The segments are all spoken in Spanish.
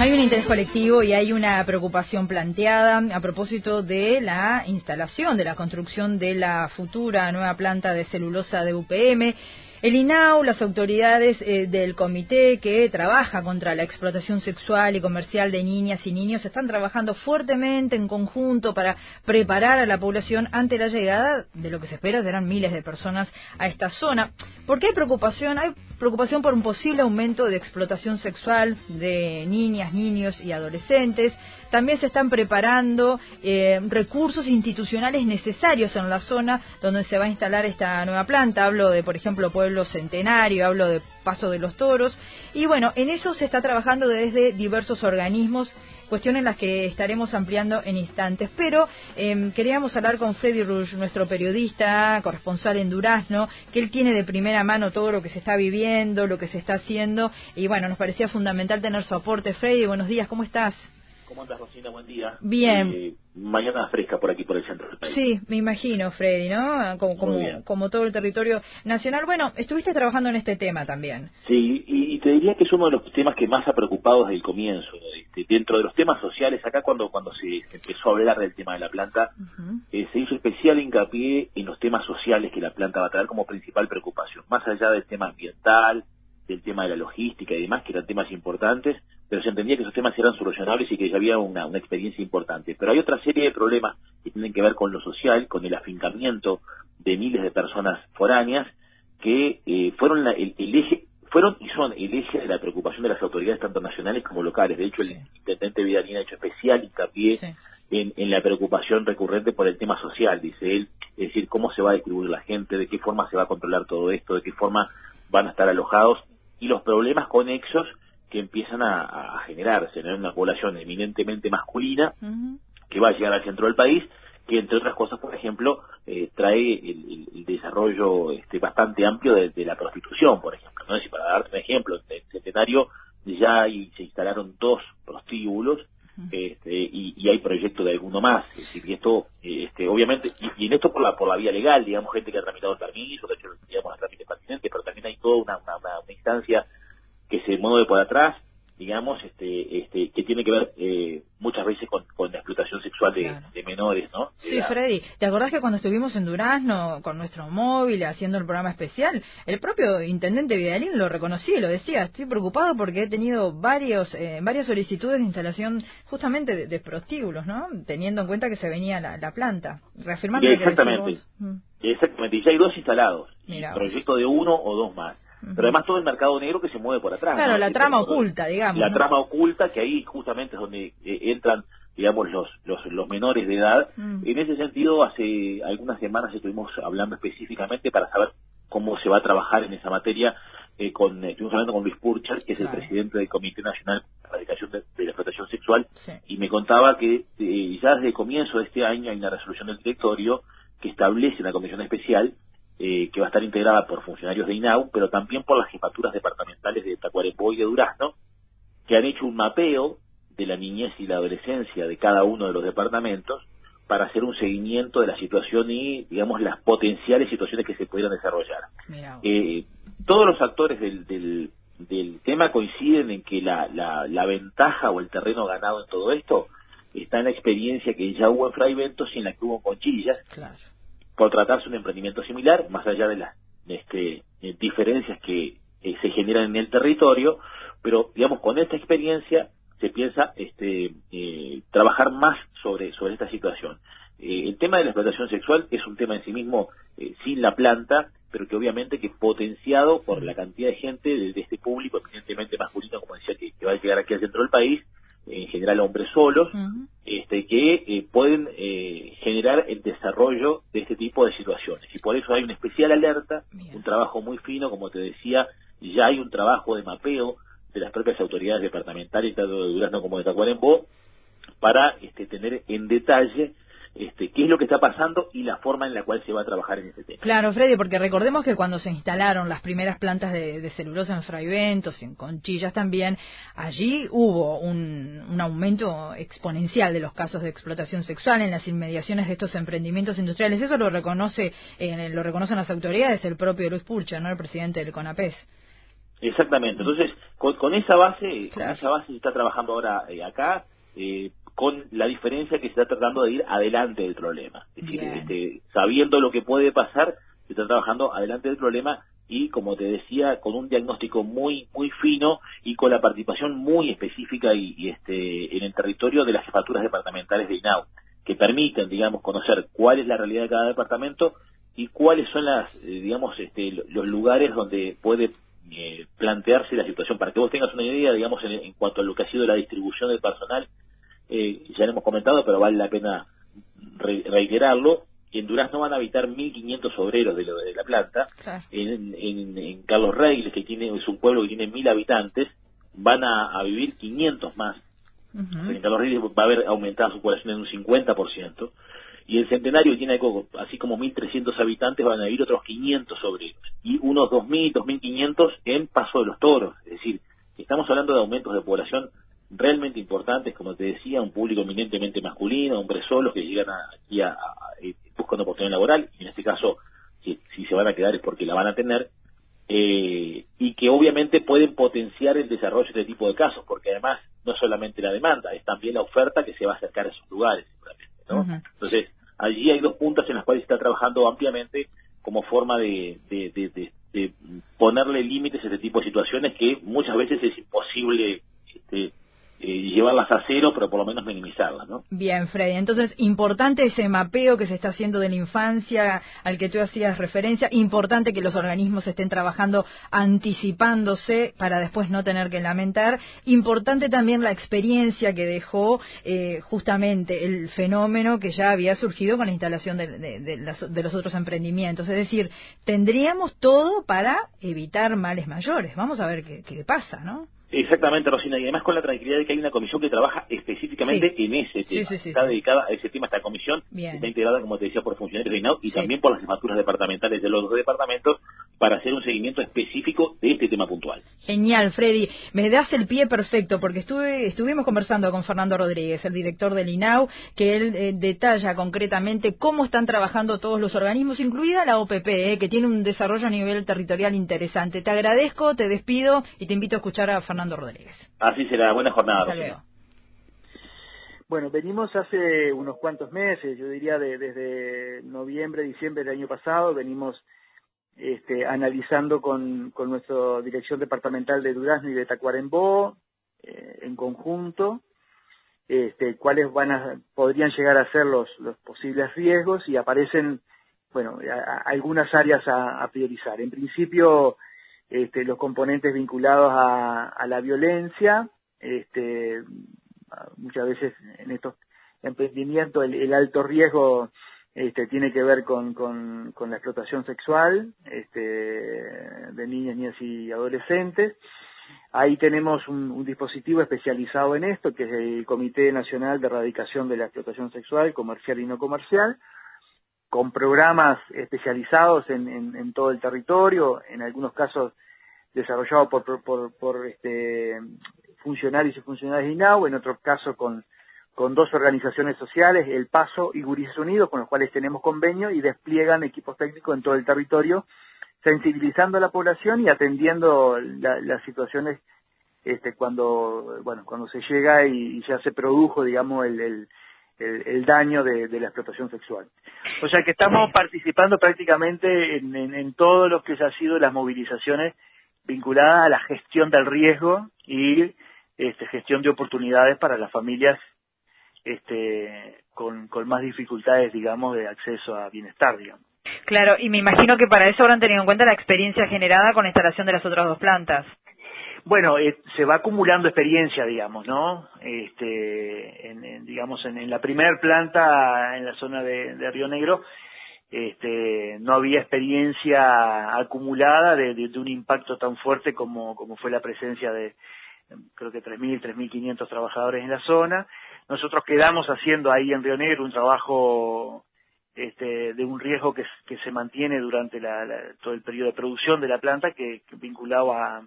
Hay un interés colectivo y hay una preocupación planteada a propósito de la instalación, de la construcción de la futura nueva planta de celulosa de UPM. El INAU, las autoridades eh, del comité que trabaja contra la explotación sexual y comercial de niñas y niños están trabajando fuertemente en conjunto para preparar a la población ante la llegada de lo que se espera serán miles de personas a esta zona. ¿Por qué hay preocupación? Hay preocupación por un posible aumento de explotación sexual de niñas, niños y adolescentes. También se están preparando eh, recursos institucionales necesarios en la zona donde se va a instalar esta nueva planta. Hablo de, por ejemplo, Pueblo Centenario, hablo de Paso de los Toros. Y bueno, en eso se está trabajando desde diversos organismos cuestiones en las que estaremos ampliando en instantes. Pero eh, queríamos hablar con Freddy Rush, nuestro periodista, corresponsal en Durazno, que él tiene de primera mano todo lo que se está viviendo, lo que se está haciendo, y bueno, nos parecía fundamental tener su aporte. Freddy, buenos días, ¿cómo estás? ¿Cómo andas, Rosina? Buen día. Bien. Eh, mañana fresca por aquí, por el centro del país. Sí, me imagino, Freddy, ¿no? Como, como, como, todo el territorio nacional. Bueno, estuviste trabajando en este tema también. Sí, y, te diría que es uno de los temas que más ha preocupado desde el comienzo. Este, dentro de los temas sociales, acá cuando, cuando se empezó a hablar del tema de la planta, eh, se hizo especial hincapié en los temas sociales que la planta va a traer como principal preocupación. Más allá del tema ambiental, del tema de la logística y demás, que eran temas importantes, pero se entendía que esos temas eran solucionables y que ya había una, una experiencia importante. Pero hay otra serie de problemas que tienen que ver con lo social, con el afincamiento de miles de personas foráneas, que eh, fueron el, eje fueron y son el eje de la preocupación de las autoridades tanto nacionales como locales. De hecho, el intendente Vidalín ha hecho especial hincapié en, en, la preocupación recurrente por el tema social, dice él, es decir, cómo se va a distribuir la gente, de qué forma se va a controlar todo esto, de qué forma van a estar alojados y los problemas conexos que empiezan a, generarse en una población eminentemente masculina que va a llegar al centro del país que entre otras cosas por ejemplo eh, trae el, desarrollo este, bastante amplio de, la prostitución por ejemplo no si para darte un ejemplo en Centenario ya se instalaron dos prostíbulos este, y, hay proyecto de alguno más es decir y esto este, obviamente y, en esto por la por la vía legal digamos gente que ha tramitado el permiso de hecho digamos a trámites pertinentes pero también hay toda una, una, una instancia que se mueve por atrás, digamos, este, este, que tiene que ver eh, muchas veces con, la explotación sexual de, menores, ¿no? Sí, Freddy, ¿te acordás que cuando estuvimos en Durazno con nuestro móvil haciendo el programa especial, el propio intendente Vidalín lo reconocía y lo decía, estoy preocupado porque he tenido varios, eh, varias solicitudes de instalación justamente de, prostíbulos, ¿no? Teniendo en cuenta que se venía la, planta, reafirmando exactamente, mm. exactamente, y ya hay dos instalados, proyecto de uno o dos más pero además todo el mercado negro que se mueve por atrás. Claro, la trama oculta, digamos. La trama oculta, que ahí justamente es donde eh, entran, digamos, los, los, los menores de edad. Mm. En ese sentido, hace algunas semanas estuvimos hablando específicamente para saber cómo se va a trabajar en esa materia. Eh, con, estuvimos hablando con Luis Purchar, que es el presidente del Comité Nacional de Erradicación de, la Explotación Sexual, y me contaba que eh, ya desde el comienzo de este año hay una resolución del directorio que establece una comisión especial eh, que va a estar integrada por funcionarios de INAU, pero también por las jefaturas departamentales de Tacuarembó y de Durazno, que han hecho un mapeo de la niñez y la adolescencia de cada uno de los departamentos para hacer un seguimiento de la situación y, digamos, las potenciales situaciones que se pudieran desarrollar. Eh, todos los actores del, del, tema coinciden en que la, la, la, ventaja o el terreno ganado en todo esto está en la experiencia que ya hubo en Fraiventos y en la que hubo en Conchillas, claro por tratarse de un emprendimiento similar, más allá de las este, eh, diferencias que eh, se generan en el territorio, pero digamos con esta experiencia se piensa este, eh, trabajar más sobre, esta situación. el tema de la explotación sexual es un tema en sí mismo sin la planta, pero que obviamente que potenciado por la cantidad de gente de, este público, evidentemente masculino, como decía, que va a llegar aquí al centro del país, en general hombres solos, este, que eh, pueden eh, generar el desarrollo de este tipo de situaciones. Y por eso hay una especial alerta, un trabajo muy fino, como te decía, ya hay un trabajo de mapeo de las propias autoridades departamentales, tanto de Durazno como de Tacuarembó, para este, tener en detalle este, qué es lo que está pasando y la forma en la cual se va a trabajar en este tema. Claro, Freddy, porque recordemos que cuando se instalaron las primeras plantas de, celulosa en Fraiventos y en Conchillas también, allí hubo un, aumento exponencial de los casos de explotación sexual en las inmediaciones de estos emprendimientos industriales. Eso lo reconoce, eh, lo reconocen las autoridades, el propio Luis Purcha, ¿no? el presidente del CONAPES. Exactamente. Entonces, con, esa base, con esa base se está trabajando ahora eh, acá, eh, con la diferencia que se está tratando de ir adelante del problema. Es decir, este, sabiendo lo que puede pasar, se está trabajando adelante del problema y, como te decía, con un diagnóstico muy muy fino y con la participación muy específica y, este en el territorio de las jefaturas departamentales de INAU, que permiten, digamos, conocer cuál es la realidad de cada departamento y cuáles son las, eh, digamos, este, los lugares donde puede eh, plantearse la situación. Para que vos tengas una idea, digamos, en, cuanto a lo que ha sido la distribución del personal, eh, ya lo hemos comentado, pero vale la pena reiterarlo. En Durazno van a habitar 1.500 obreros de, lo, de la planta. En, en, Carlos Reyes, que tiene es un pueblo que tiene 1.000 habitantes, van a, vivir 500 más. En Carlos Reyes va a haber aumentado su población en un 50%. Y el Centenario tiene así como 1.300 habitantes, van a vivir otros 500 obreros. Y unos 2.000, 2.500 en Paso de los Toros. Es decir, estamos hablando de aumentos de población realmente importantes, como te decía, un público eminentemente masculino, hombres solos que llegan aquí a, eh, buscando oportunidad laboral, y en este caso, si, se van a quedar es porque la van a tener, eh, y que obviamente pueden potenciar el desarrollo de este tipo de casos, porque además no solamente la demanda, es también la oferta que se va a acercar a esos lugares, ¿no? Entonces, allí hay dos puntas en las cuales se está trabajando ampliamente como forma de, ponerle límites a este tipo de situaciones que muchas veces es imposible este, eh, llevarlas a cero, pero por lo menos minimizarlas, ¿no? Bien, Freddy. Entonces, importante ese mapeo que se está haciendo de la infancia al que tú hacías referencia. Importante que los organismos estén trabajando anticipándose para después no tener que lamentar. Importante también la experiencia que dejó eh, justamente el fenómeno que ya había surgido con la instalación de, los otros emprendimientos. Es decir, tendríamos todo para evitar males mayores. Vamos a ver qué, qué pasa, ¿no? Exactamente, Rosina, y además con la tranquilidad de que hay una comisión que trabaja específicamente en ese tema. está dedicada a ese tema, esta comisión está integrada, como te decía, por funcionarios de INAU y también por las jefaturas departamentales de los dos departamentos para hacer un seguimiento específico de este tema puntual. Genial, Freddy. Me das el pie perfecto porque estuve, estuvimos conversando con Fernando Rodríguez, el director del INAU, que él eh, detalla concretamente cómo están trabajando todos los organismos, incluida la OPP, eh, que tiene un desarrollo a nivel territorial interesante. Te agradezco, te despido y te invito a escuchar a Fernando Fernando Rodríguez. Así será, buena jornada. Bueno, venimos hace unos cuantos meses, yo diría desde noviembre, diciembre del año pasado, venimos este, analizando con, con nuestra dirección departamental de Durazno y de Tacuarembó eh, en conjunto este, cuáles van a, podrían llegar a ser los, los posibles riesgos y aparecen, bueno, algunas áreas a, priorizar. En principio, este, los componentes vinculados a, la violencia, este, muchas veces en estos emprendimientos el, alto riesgo este, tiene que ver con, la explotación sexual este, de niñas, niñas y adolescentes. Ahí tenemos un, un, dispositivo especializado en esto, que es el Comité Nacional de Erradicación de la Explotación Sexual, Comercial y No Comercial, con programas especializados en, en, todo el territorio, en algunos casos desarrollados por, por, por, este, funcionarios y funcionarios de INAU, en otros casos con, dos organizaciones sociales, El Paso y Gurises Unidos, con los cuales tenemos convenio y despliegan equipos técnicos en todo el territorio, sensibilizando a la población y atendiendo las situaciones este, cuando, bueno, cuando se llega y, ya se produjo, digamos, el el, daño de, la explotación sexual. O sea que estamos participando prácticamente en, en, todo lo que ha sido las movilizaciones vinculadas a la gestión del riesgo y este, gestión de oportunidades para las familias este, con, con más dificultades, digamos, de acceso a bienestar, digamos. Claro, y me imagino que para eso habrán tenido en cuenta la experiencia generada con la instalación de las otras dos plantas. Bueno, eh, se va acumulando experiencia, digamos, ¿no? Este, en, digamos, en, la primer planta en la zona de, Río Negro, este, no había experiencia acumulada de, un impacto tan fuerte como, como fue la presencia de, creo que 3.000, 3.500 trabajadores en la zona. Nosotros quedamos haciendo ahí en Río Negro un trabajo este, de un riesgo que, se mantiene durante la, todo el periodo de producción de la planta, que, que vinculado a,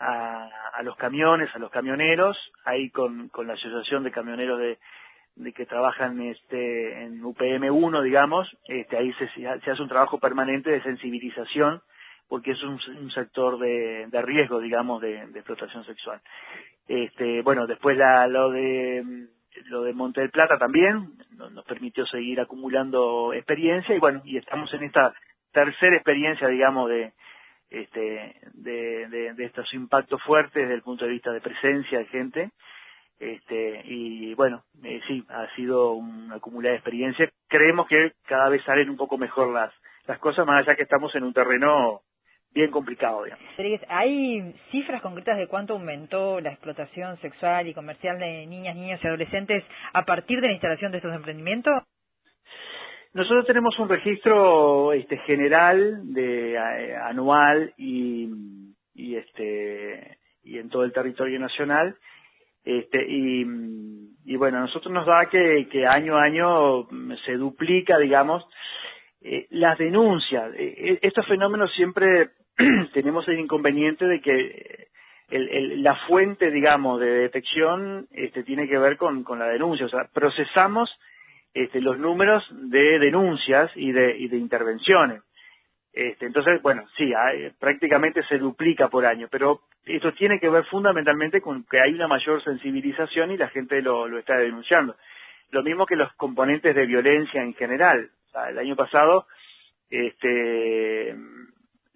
a, los camiones, a los camioneros, ahí con, con la Asociación de Camioneros de, de que trabajan este, en UPM 1, digamos, este, ahí se, se hace un trabajo permanente de sensibilización porque es un, sector de, riesgo, digamos, de, explotación sexual. Este, bueno, después la, lo de lo de Monte del Plata también nos permitió seguir acumulando experiencia y bueno, y estamos en esta tercera experiencia, digamos, de este de, de, estos impactos fuertes desde el punto de vista de presencia de gente este y bueno eh, sí ha sido una acumulada de experiencia creemos que cada vez salen un poco mejor las las cosas más allá que estamos en un terreno bien complicado, digamos. ¿Hay cifras concretas de cuánto aumentó la explotación sexual y comercial de niñas, niños y adolescentes a partir de la instalación de estos emprendimientos? Nosotros tenemos un registro este, general de eh, anual y, este y en todo el territorio nacional este y, y bueno nosotros nos da que, que año a año se duplica digamos eh, las denuncias eh, estos fenómenos siempre tenemos el inconveniente de que el, la fuente, digamos, de detección este, tiene que ver con, con la denuncia. O sea, procesamos este, los números de denuncias y de, y de intervenciones. Este, entonces, bueno, sí, prácticamente se duplica por año, pero esto tiene que ver fundamentalmente con que hay una mayor sensibilización y la gente lo, lo está denunciando. Lo mismo que los componentes de violencia en general. El año pasado, este,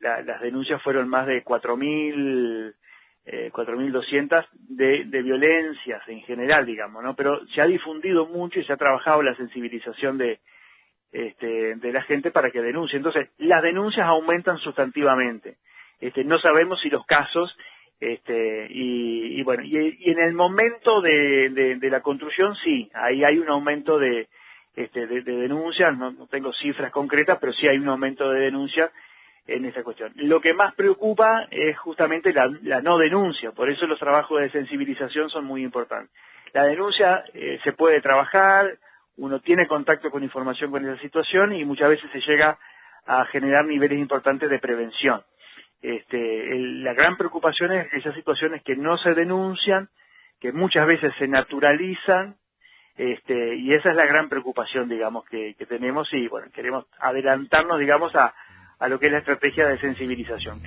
las denuncias fueron más de 4.000, eh, 4.200 de, de violencias en general, digamos, ¿no? Pero se ha difundido mucho y se ha trabajado la sensibilización de, este, de la gente para que denuncie. Entonces, las denuncias aumentan sustantivamente. Este, no sabemos si los casos, este, y, y bueno, y, en el momento de, de, la construcción sí, ahí hay un aumento de, este, de, denuncias, no, no, tengo cifras concretas, pero sí hay un aumento de denuncias en esa cuestión. Lo que más preocupa es justamente la, no denuncia, por eso los trabajos de sensibilización son muy importantes. La denuncia eh, se puede trabajar, uno tiene contacto con información con esa situación y muchas veces se llega a generar niveles importantes de prevención. Este, la gran preocupación es esas situaciones que no se denuncian, que muchas veces se naturalizan, este, y esa es la gran preocupación, digamos, que, que tenemos y, bueno, queremos adelantarnos, digamos, a, a lo que es la estrategia de sensibilización.